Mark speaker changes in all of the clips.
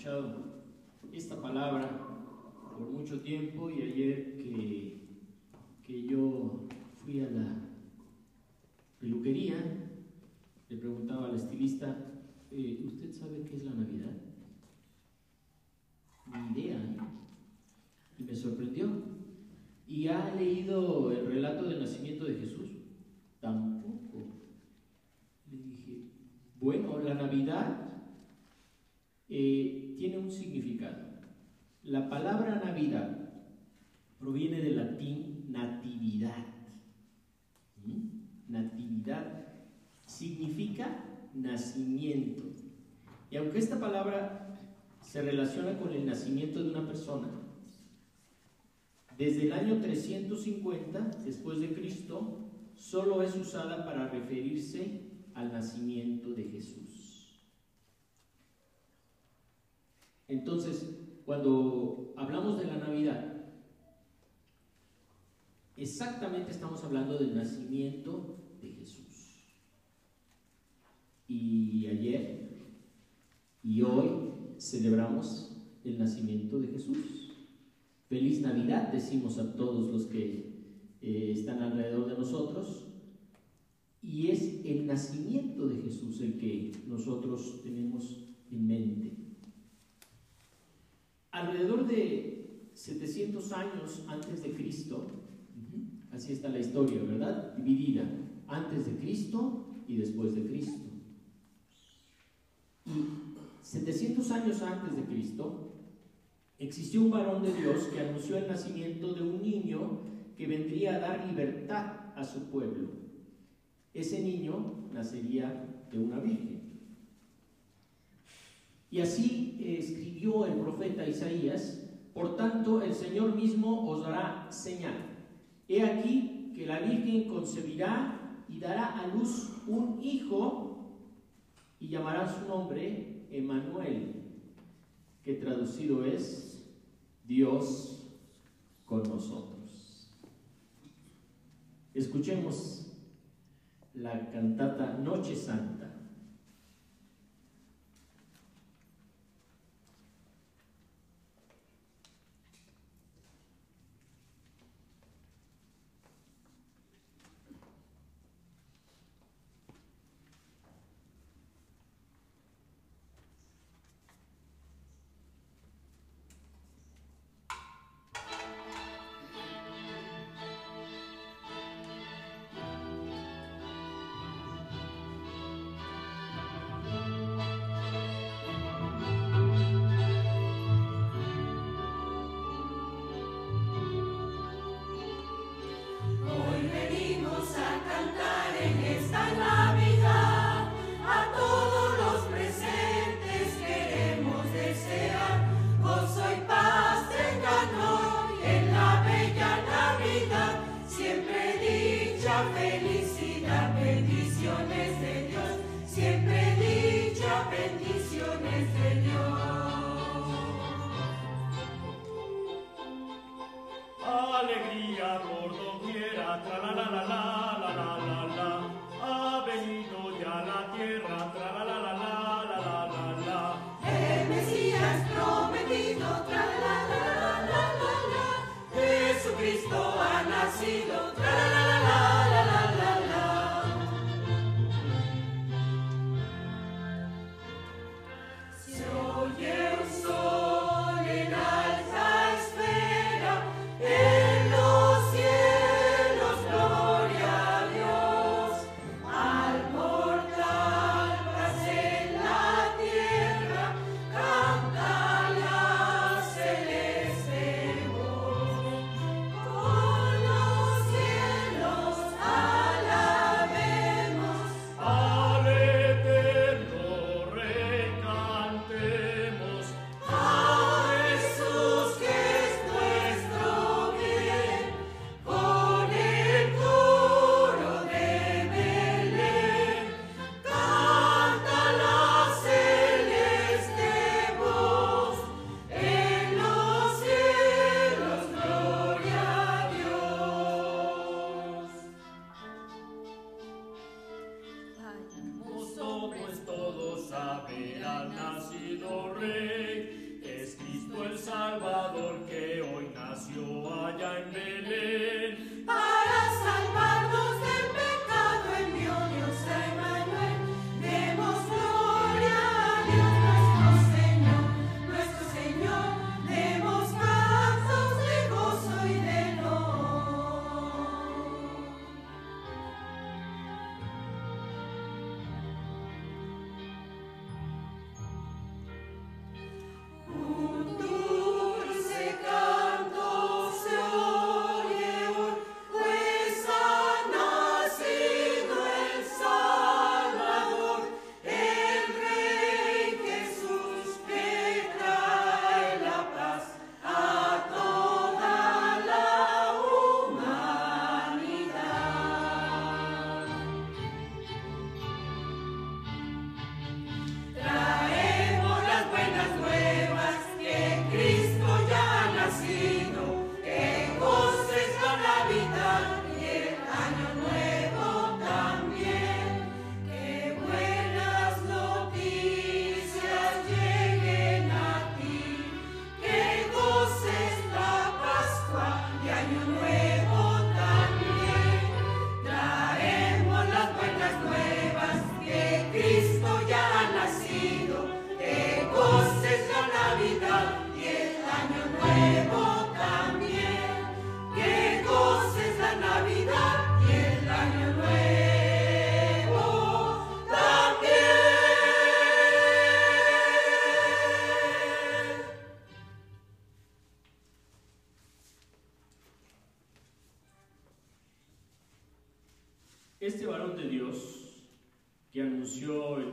Speaker 1: Escuchado esta palabra por mucho tiempo y ayer que, que yo fui a la peluquería, le preguntaba al estilista, eh, ¿usted sabe qué es la Navidad? Ni idea. ¿eh? Y me sorprendió. ¿Y ha leído el relato del nacimiento de Jesús? Tampoco. Le dije, bueno, la Navidad eh, tiene un significado. La palabra Navidad proviene del latín natividad. ¿Mm? Natividad significa nacimiento. Y aunque esta palabra se relaciona con el nacimiento de una persona, desde el año 350 después de Cristo, solo es usada para referirse al nacimiento de Jesús. Entonces, cuando hablamos de la Navidad, exactamente estamos hablando del nacimiento de Jesús. Y ayer y hoy celebramos el nacimiento de Jesús. Feliz Navidad decimos a todos los que eh, están alrededor de nosotros. Y es el nacimiento de Jesús el que nosotros tenemos en mente. Alrededor de 700 años antes de Cristo, así está la historia, ¿verdad? Dividida, antes de Cristo y después de Cristo. Y 700 años antes de Cristo, existió un varón de Dios que anunció el nacimiento de un niño que vendría a dar libertad a su pueblo. Ese niño nacería de una virgen. Y así eh, escribió el profeta Isaías, por tanto el Señor mismo os dará señal. He aquí que la Virgen concebirá y dará a luz un hijo y llamará su nombre Emanuel, que traducido es Dios con nosotros. Escuchemos la cantata Noche Santa.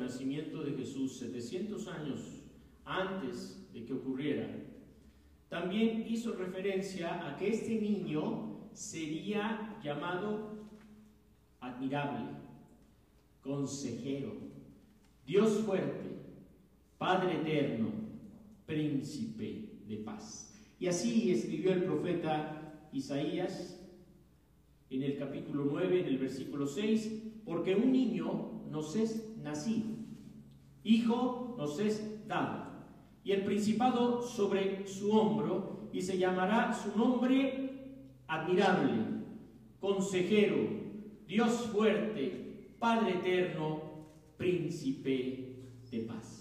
Speaker 1: Nacimiento de Jesús 700 años antes de que ocurriera, también hizo referencia a que este niño sería llamado admirable, consejero, Dios fuerte, Padre eterno, príncipe de paz. Y así escribió el profeta Isaías en el capítulo 9, en el versículo 6, porque un niño nos es nacido, hijo nos es dado, y el principado sobre su hombro, y se llamará su nombre admirable, consejero, Dios fuerte, Padre eterno, príncipe de paz.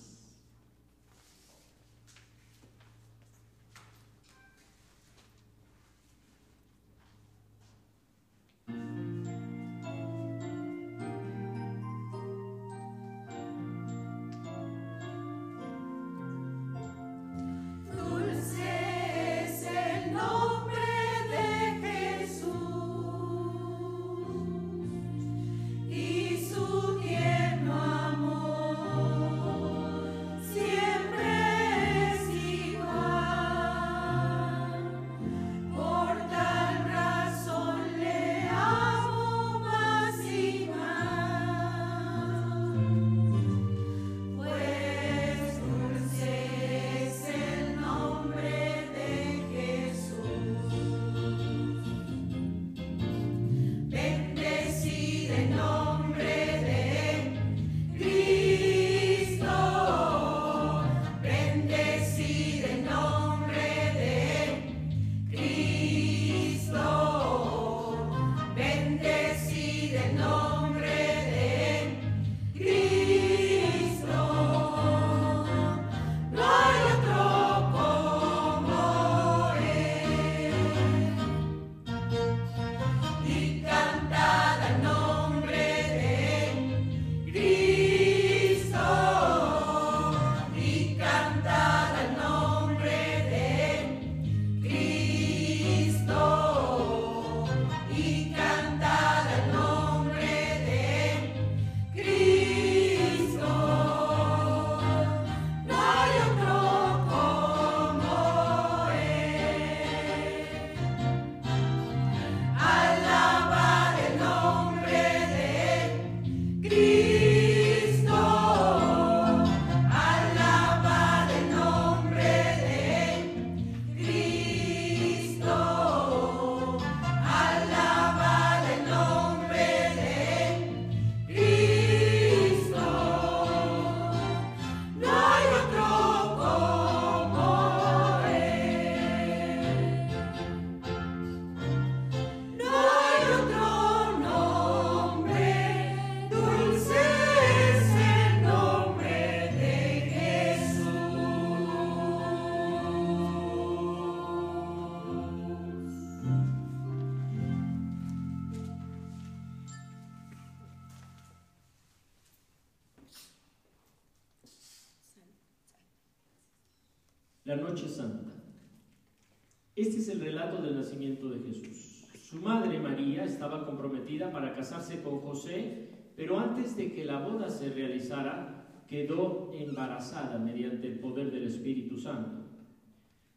Speaker 1: Este es el relato del nacimiento de Jesús. Su madre María estaba comprometida para casarse con José, pero antes de que la boda se realizara, quedó embarazada mediante el poder del Espíritu Santo.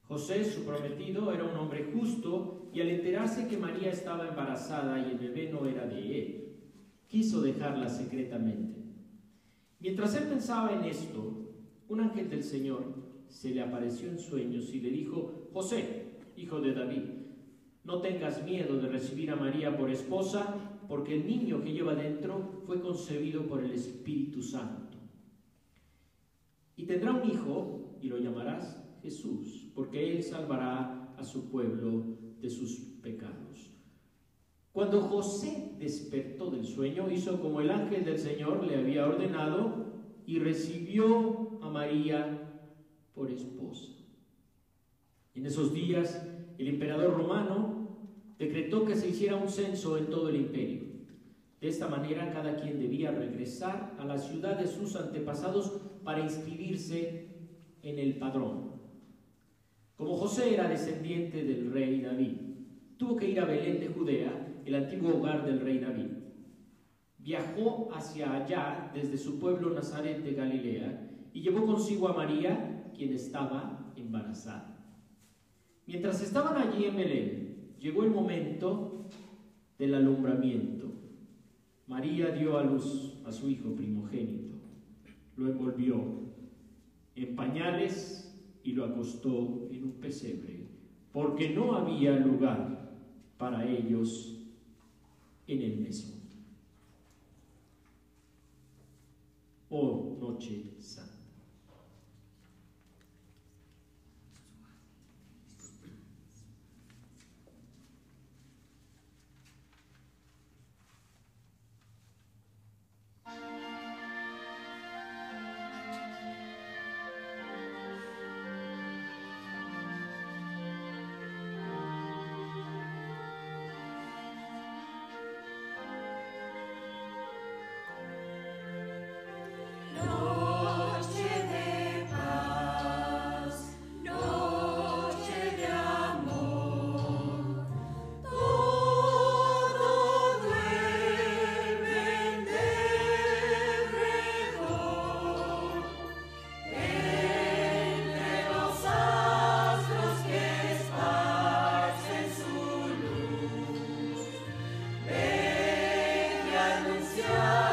Speaker 1: José, su prometido, era un hombre justo y al enterarse que María estaba embarazada y el bebé no era de él, quiso dejarla secretamente. Mientras él pensaba en esto, un ángel del Señor se le apareció en sueños y le dijo, José, hijo de David, no tengas miedo de recibir a María por esposa, porque el niño que lleva dentro fue concebido por el Espíritu Santo. Y tendrá un hijo y lo llamarás Jesús, porque él salvará a su pueblo de sus pecados. Cuando José despertó del sueño, hizo como el ángel del Señor le había ordenado y recibió a María por esposa. En esos días, el emperador romano decretó que se hiciera un censo en todo el imperio. De esta manera, cada quien debía regresar a la ciudad de sus antepasados para inscribirse en el padrón. Como José era descendiente del rey David, tuvo que ir a Belén de Judea, el antiguo hogar del rey David. Viajó hacia allá desde su pueblo Nazaret de Galilea y llevó consigo a María, quien estaba embarazada. Mientras estaban allí en Belén, llegó el momento del alumbramiento. María dio a luz a su hijo primogénito, lo envolvió en pañales y lo acostó en un pesebre, porque no había lugar para ellos en el mesón. Oh noche santa.
Speaker 2: providenciar.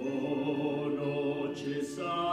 Speaker 3: Oh noche santa,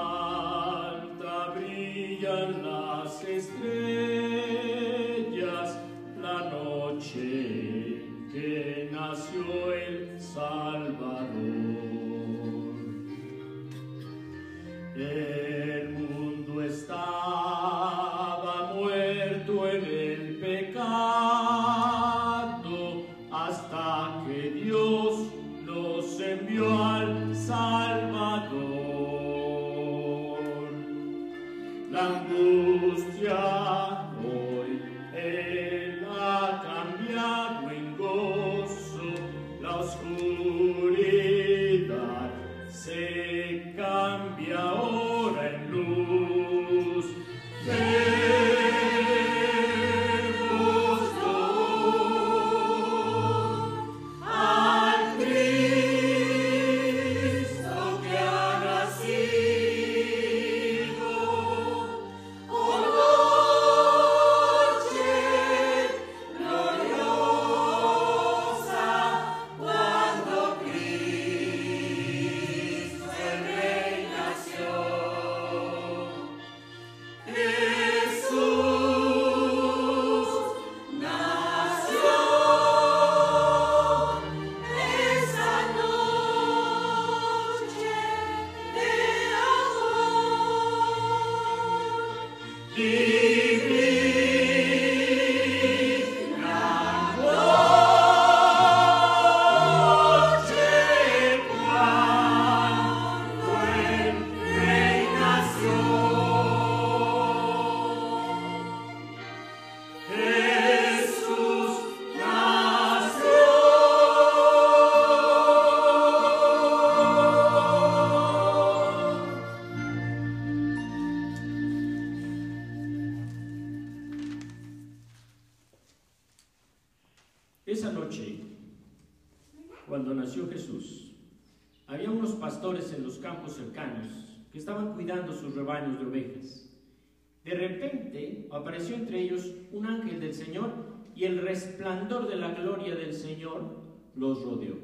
Speaker 2: apareció entre ellos un ángel del Señor y el resplandor de la gloria del Señor los rodeó.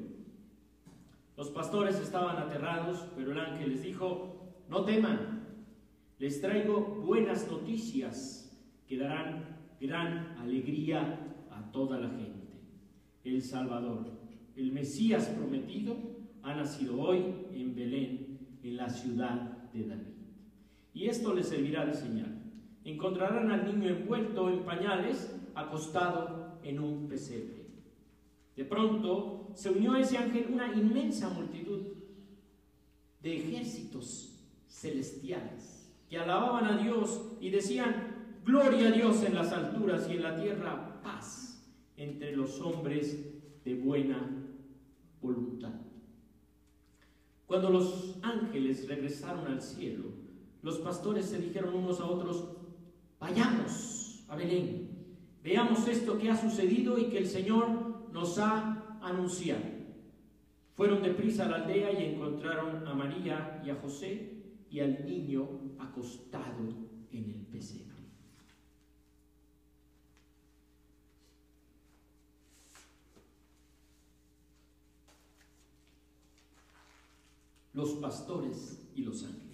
Speaker 2: Los pastores estaban aterrados, pero el ángel les dijo, no teman, les traigo buenas noticias que darán gran alegría a toda la gente. El Salvador, el Mesías prometido, ha nacido hoy en Belén, en la ciudad de David. Y esto les servirá de señal. Encontrarán al niño envuelto en pañales, acostado en un pesebre. De pronto se unió a ese ángel una inmensa multitud de ejércitos celestiales que alababan a Dios y decían, Gloria a Dios en las alturas y en la tierra paz entre los hombres de buena voluntad. Cuando los ángeles regresaron al cielo, los pastores se dijeron unos a otros, vayamos a Belén, veamos esto que ha sucedido y que el Señor nos ha anunciado. Fueron deprisa a la aldea y encontraron a María y a José y al niño acostado en el pesebre. Los pastores y los ángeles.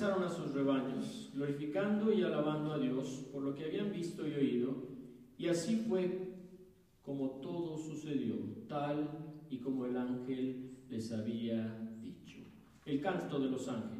Speaker 2: Regresaron a sus rebaños, glorificando y alabando a Dios por lo que habían visto y oído, y así fue como todo sucedió, tal y como el ángel les había dicho. El canto de los ángeles.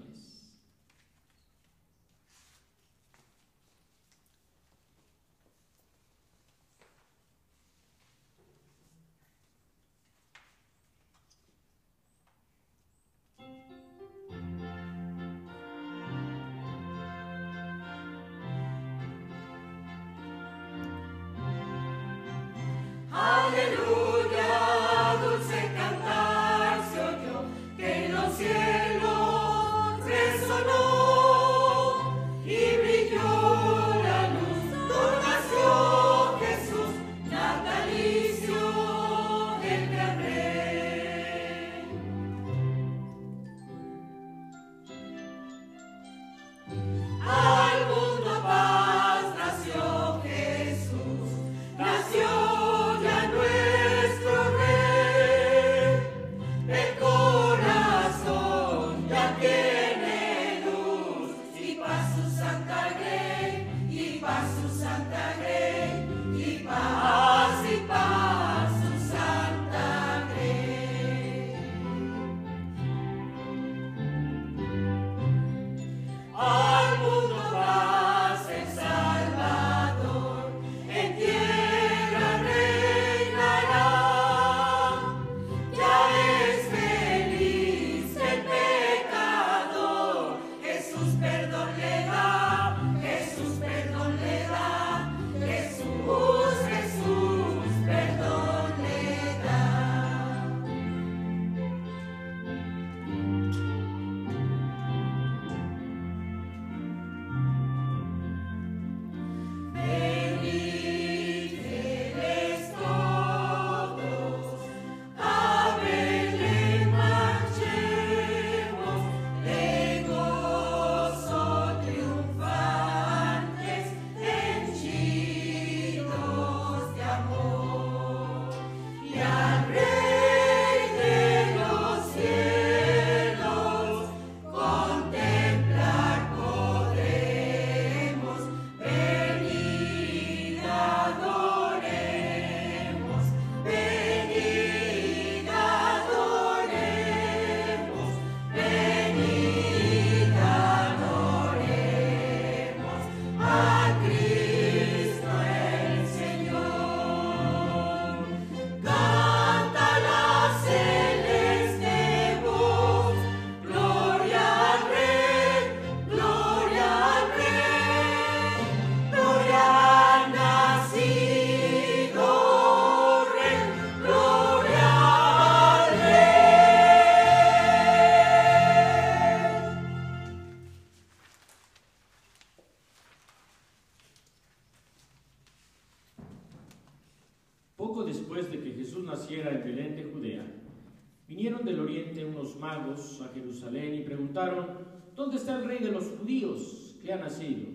Speaker 2: Jerusalén y preguntaron, ¿dónde está el rey de los judíos que ha nacido?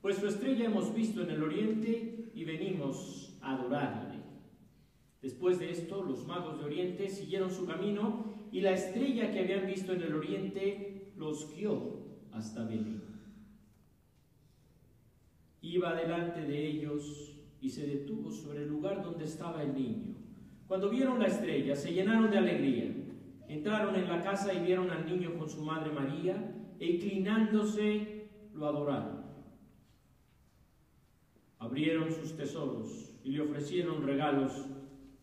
Speaker 2: Pues su estrella hemos visto en el oriente y venimos a adorarle. Después de esto, los magos de oriente siguieron su camino y la estrella que habían visto en el oriente los guió hasta Belén. Iba delante de ellos y se detuvo sobre el lugar donde estaba el niño. Cuando vieron la estrella, se llenaron de alegría. Entraron en la casa y vieron al niño con su madre María, e inclinándose lo adoraron. Abrieron sus tesoros y le ofrecieron regalos,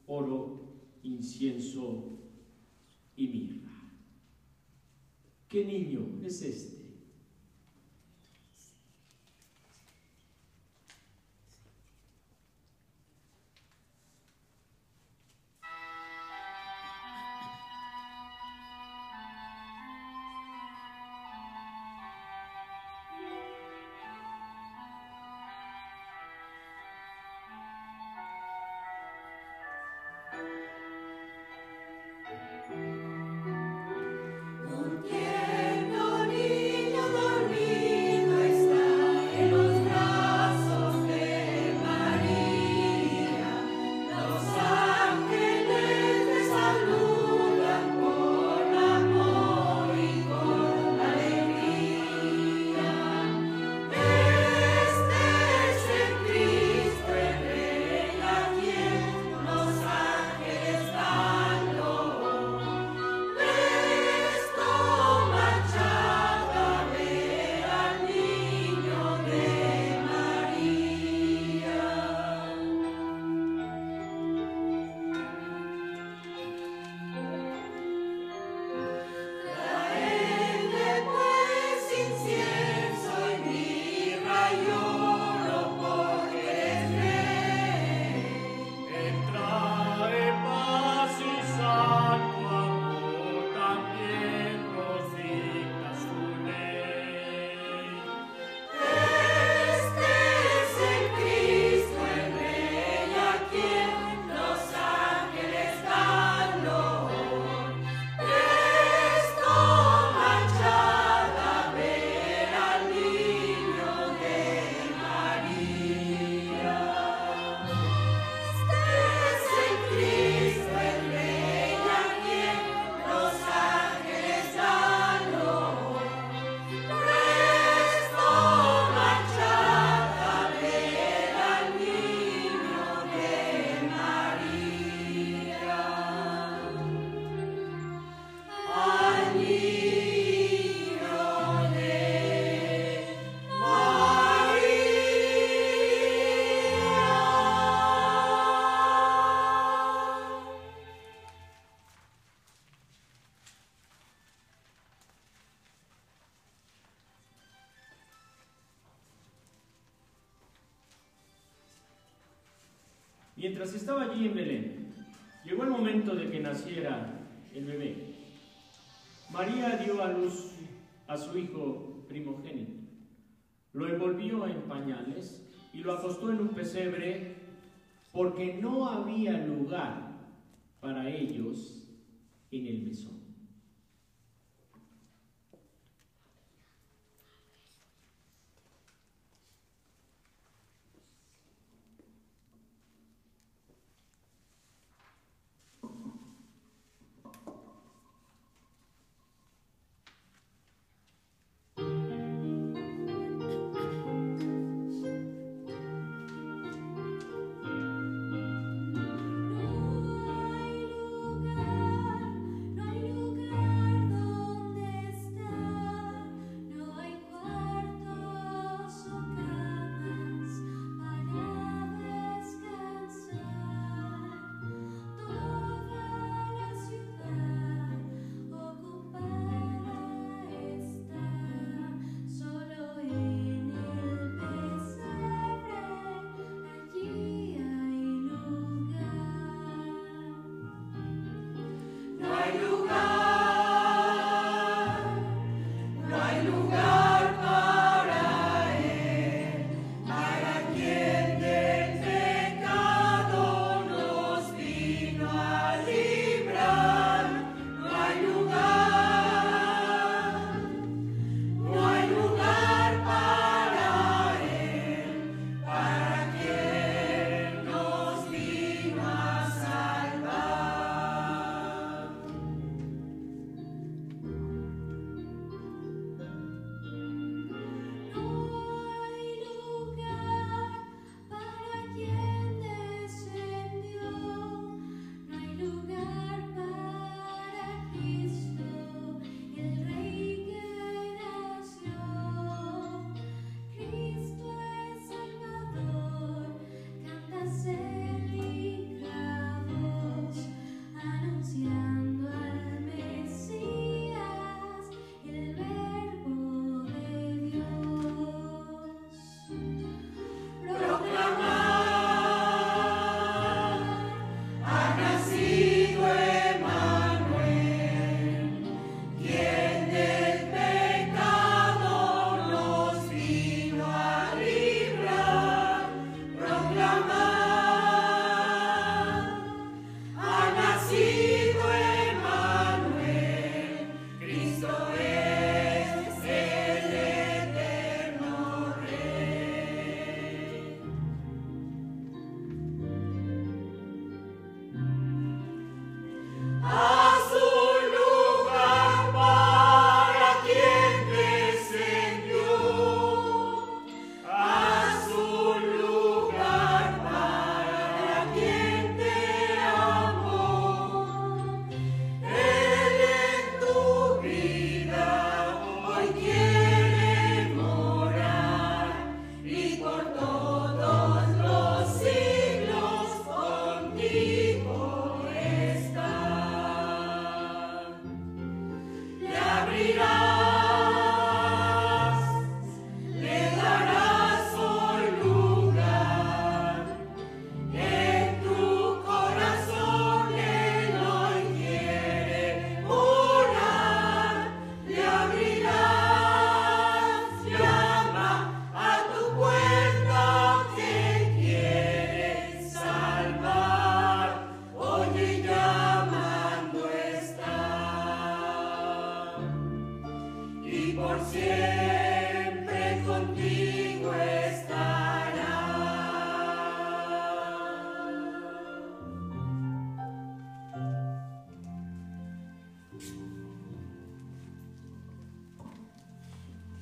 Speaker 2: oro, incienso y mirra. ¿Qué niño es este? Mientras estaba allí en Belén, llegó el momento de que naciera el bebé. María dio a luz a su hijo primogénito. Lo envolvió en pañales y lo acostó en un pesebre porque no había lugar para ellos en el mesón.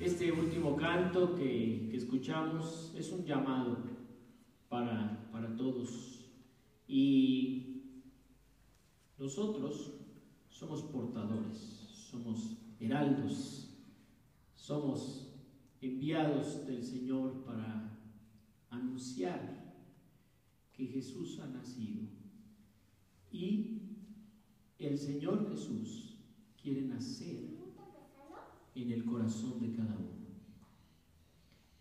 Speaker 1: Este último canto que, escuchamos es un llamado para, para todos. Y nosotros somos portadores, somos heraldos, somos enviados del Señor para anunciar que Jesús ha nacido. Y el Señor Jesús quiere nacer en el corazón de cada uno.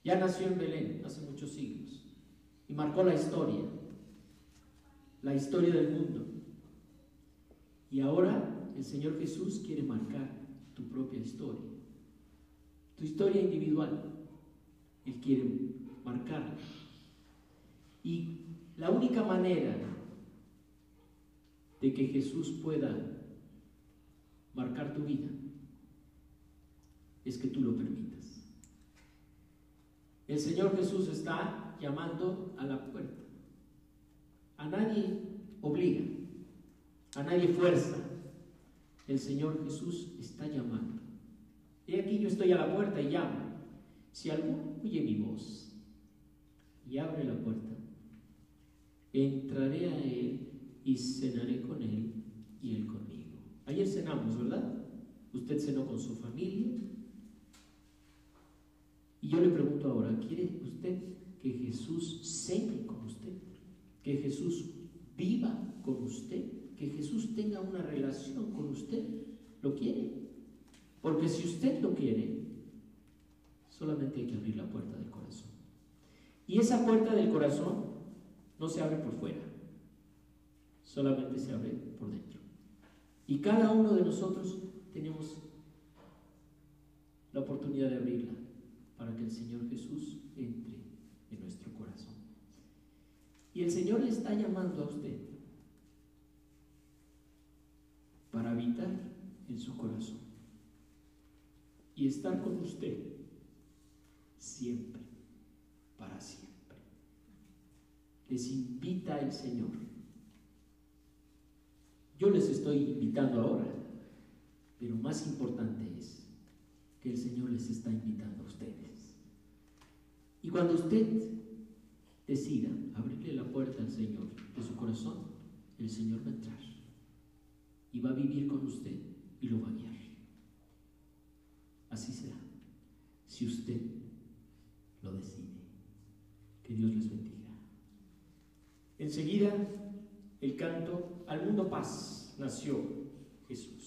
Speaker 1: Ya nació en Belén hace muchos siglos y marcó la historia, la historia del mundo. Y ahora el Señor Jesús quiere marcar tu propia historia, tu historia individual. Él quiere marcarla. Y la única manera de que Jesús pueda marcar tu vida es que tú lo permitas. El Señor Jesús está llamando a la puerta. A nadie obliga, a nadie fuerza. El Señor Jesús está llamando. He aquí yo estoy a la puerta y llamo. Si alguno oye mi voz y abre la puerta, entraré a Él y cenaré con Él y Él conmigo. Ayer cenamos, ¿verdad? Usted cenó con su familia, yo le pregunto ahora, ¿quiere usted que Jesús cene con usted? ¿Que Jesús viva con usted? ¿Que Jesús tenga una relación con usted? ¿Lo quiere? Porque si usted lo quiere, solamente hay que abrir la puerta del corazón. Y esa puerta del corazón no se abre por fuera, solamente se abre por dentro. Y cada uno de nosotros tenemos la oportunidad de abrirla para que el Señor Jesús entre en nuestro corazón. Y el Señor le está llamando a usted para habitar en su corazón y estar con usted siempre, para siempre. Les invita el Señor. Yo les estoy invitando ahora, pero más importante es que el Señor les está invitando a ustedes. Cuando usted decida abrirle la puerta al Señor de su corazón, el Señor va a entrar y va a vivir con usted y lo va a guiar. Así será, si usted lo decide. Que Dios les bendiga. Enseguida, el canto Al mundo paz nació Jesús.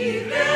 Speaker 1: He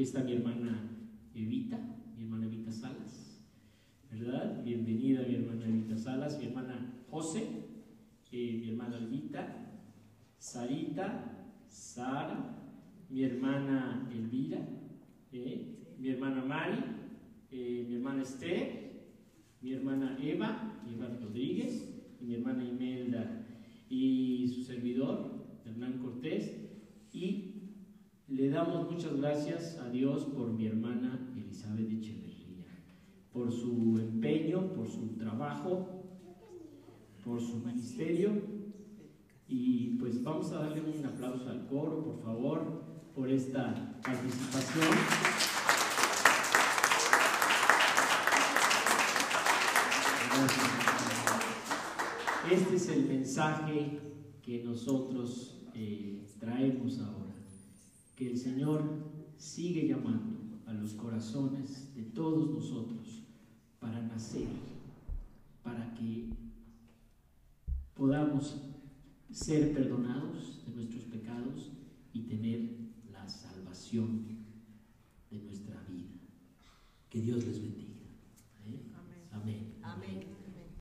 Speaker 1: aquí está mi hermana Evita, mi hermana Evita Salas, ¿verdad? Bienvenida mi hermana Evita Salas, mi hermana José, eh, mi hermana Evita, Sarita, Sara, mi hermana Elvira, eh, mi hermana Mari, eh, mi hermana Esther, mi hermana Eva, Eva Rodríguez, y mi hermana Imelda, y su servidor, Hernán Cortés, y le damos muchas gracias a Dios por mi hermana Elizabeth Echeverría, por su empeño, por su trabajo, por su ministerio. Y pues vamos a darle un aplauso al coro, por favor, por esta participación. Este es el mensaje que nosotros eh, traemos ahora, que el Señor sigue llamando a los corazones de todos nosotros para nacer, para que podamos ser perdonados de nuestros pecados y tener la salvación de nuestra vida. Que Dios les bendiga.